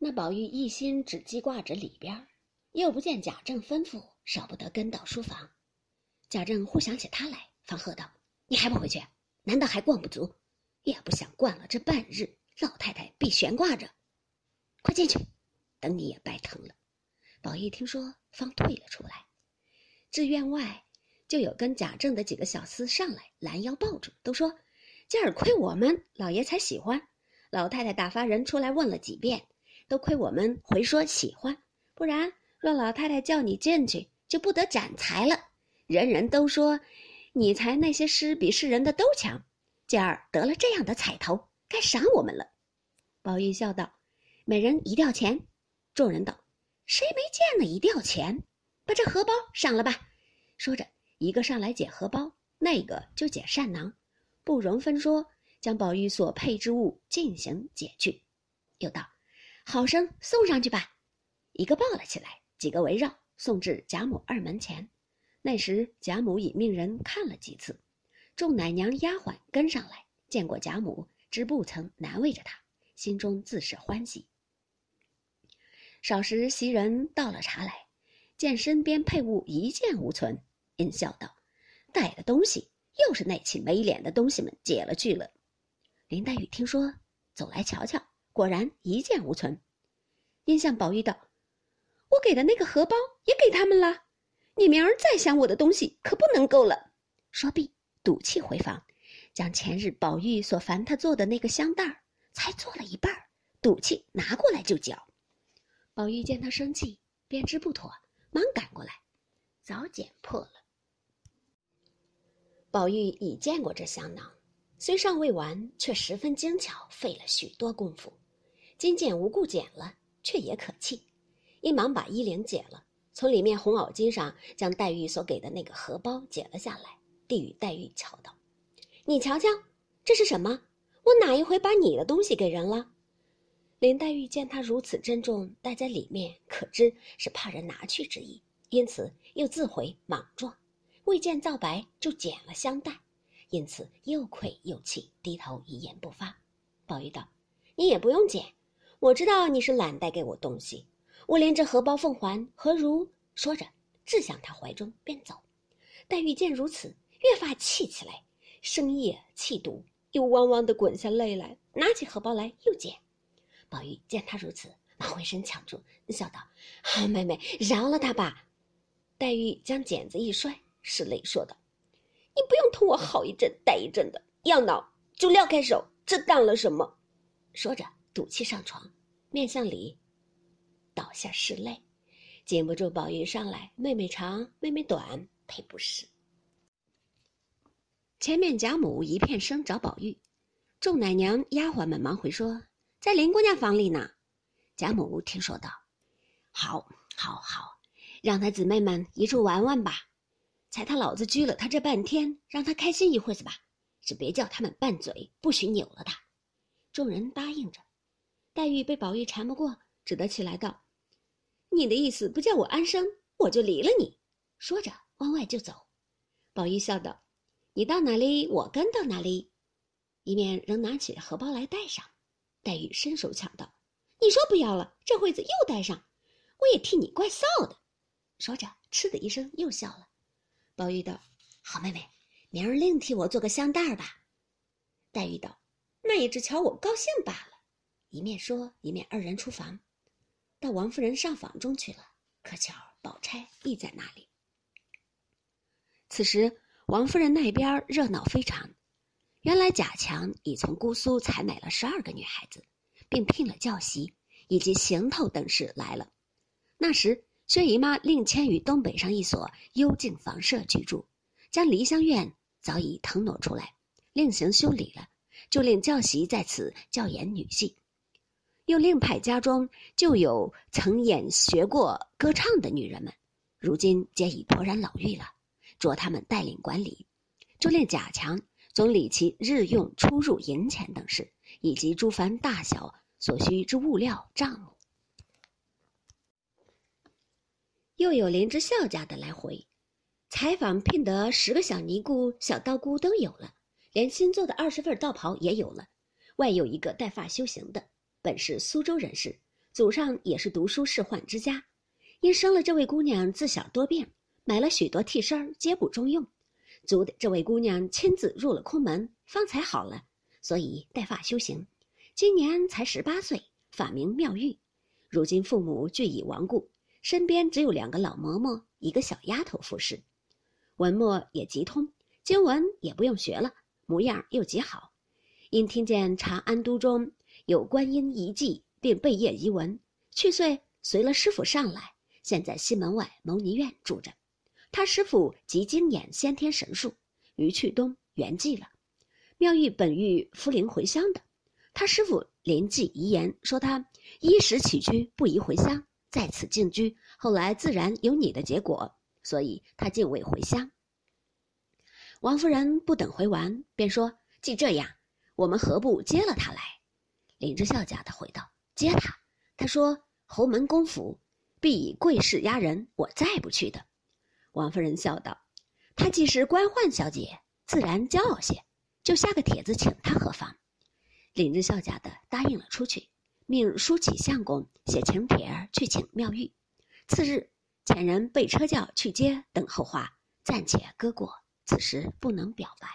那宝玉一心只记挂着里边，又不见贾政吩咐，少不得跟到书房。贾政忽想起他来，方喝道：“你还不回去？难道还逛不足？也不想逛了这半日，老太太必悬挂着。快进去，等你也白疼了。”宝玉听说，方退了出来。至院外，就有跟贾政的几个小厮上来拦腰抱住，都说：“今儿亏我们老爷才喜欢，老太太打发人出来问了几遍，都亏我们回说喜欢，不然若老太太叫你进去，就不得展才了。”人人都说，你才那些诗比世人的都强，今儿得了这样的彩头，该赏我们了。宝玉笑道：“每人一吊钱。”众人道：“谁没见那一吊钱？把这荷包赏了吧。”说着，一个上来解荷包，那个就解扇囊，不容分说，将宝玉所配之物进行解去。又道：“好生送上去吧。”一个抱了起来，几个围绕送至贾母二门前。那时贾母已命人看了几次，众奶娘丫鬟跟上来，见过贾母，知不曾难为着她，心中自是欢喜。少时袭人倒了茶来，见身边配物一件无存，因笑道：“带的东西又是那起没脸的东西们解了去了。”林黛玉听说，走来瞧瞧，果然一件无存，因向宝玉道：“我给的那个荷包也给他们了。”你明儿再想我的东西，可不能够了。说毕，赌气回房，将前日宝玉所烦他做的那个香袋儿，才做了一半儿，赌气拿过来就嚼。宝玉见他生气，便知不妥，忙赶过来，早剪破了。宝玉已见过这香囊，虽尚未完，却十分精巧，费了许多功夫。今见无故剪了，却也可气，一忙把衣领解了。从里面红袄巾上将黛玉所给的那个荷包解了下来，递与黛玉瞧道：“你瞧瞧，这是什么？我哪一回把你的东西给人了？”林黛玉见他如此珍重，带在里面，可知是怕人拿去之意，因此又自悔莽撞，未见皂白就剪了香袋，因此又愧又气，低头一言不发。宝玉道：“你也不用剪，我知道你是懒带给我东西。”我连这荷包奉还，何如？说着，掷向他怀中，便走。黛玉见如此，越发气起来，声夜气堵，又汪汪的滚下泪来，拿起荷包来又捡。宝玉见他如此，忙回身抢住，笑道：“好妹妹，饶了他吧。”黛玉将剪子一摔，拭泪说道：“你不用同我好一阵歹一阵的，要恼就撂开手，这当了什么？”说着，赌气上床，面向里。倒下拭泪，禁不住宝玉上来，妹妹长，妹妹短，配不是。前面贾母一片声找宝玉，众奶娘丫鬟们忙回说在林姑娘房里呢。贾母听说道：“好，好，好，让他姊妹们一处玩玩吧。才他老子拘了他这半天，让他开心一会子吧。只别叫他们拌嘴，不许扭了他。”众人答应着。黛玉被宝玉缠不过，只得起来道。你的意思不叫我安生，我就离了你。说着往外就走。宝玉笑道：“你到哪里，我跟到哪里。”一面仍拿起荷包来带上。黛玉伸手抢道：“你说不要了，这会子又带上，我也替你怪臊的。”说着，嗤的一声又笑了。宝玉道：“好妹妹，明儿另替我做个香袋吧。”黛玉道：“那也只瞧我高兴罢了。”一面说，一面二人出房。到王夫人上房中去了，可巧宝钗亦在那里。此时王夫人那边热闹非常，原来贾强已从姑苏采买了十二个女孩子，并聘了教习以及行头等事来了。那时薛姨妈另迁于东北上一所幽静房舍居住，将梨香院早已腾挪出来，另行修理了，就令教习在此教演女戏。又另派家中就有曾演学过歌唱的女人们，如今皆已颇然老妪了，着他们带领管理，就令贾强总理其日用出入银钱等事，以及诸凡大小所需之物料账目。又有林之孝家的来回，采访聘得十个小尼姑、小道姑都有了，连新做的二十份道袍也有了，外有一个带发修行的。本是苏州人士，祖上也是读书仕宦之家，因生了这位姑娘自小多病，买了许多替身皆不中用，足得这位姑娘亲自入了空门，方才好了，所以带发修行。今年才十八岁，法名妙玉。如今父母俱已亡故，身边只有两个老嬷嬷，一个小丫头服侍。文墨也极通，经文也不用学了，模样又极好。因听见长安都中有观音遗迹，并贝叶遗文，去岁随了师傅上来，现在西门外牟尼院住着。他师傅极精演先天神术，于去东圆寂了。妙玉本欲扶灵回乡的，他师傅临记遗言说他衣食起居不宜回乡，在此静居，后来自然有你的结果，所以他竟未回乡。王夫人不等回完，便说：“既这样。”我们何不接了他来？林之孝家的回道：“接他。”他说：“侯门公府必以贵势压人，我再不去的。”王夫人笑道：“他既是官宦小姐，自然骄傲些，就下个帖子请他何妨？”林之孝家的答应了出去，命书启相公写请帖儿去请妙玉。次日，遣人备车轿去接，等候话暂且搁过，此时不能表白。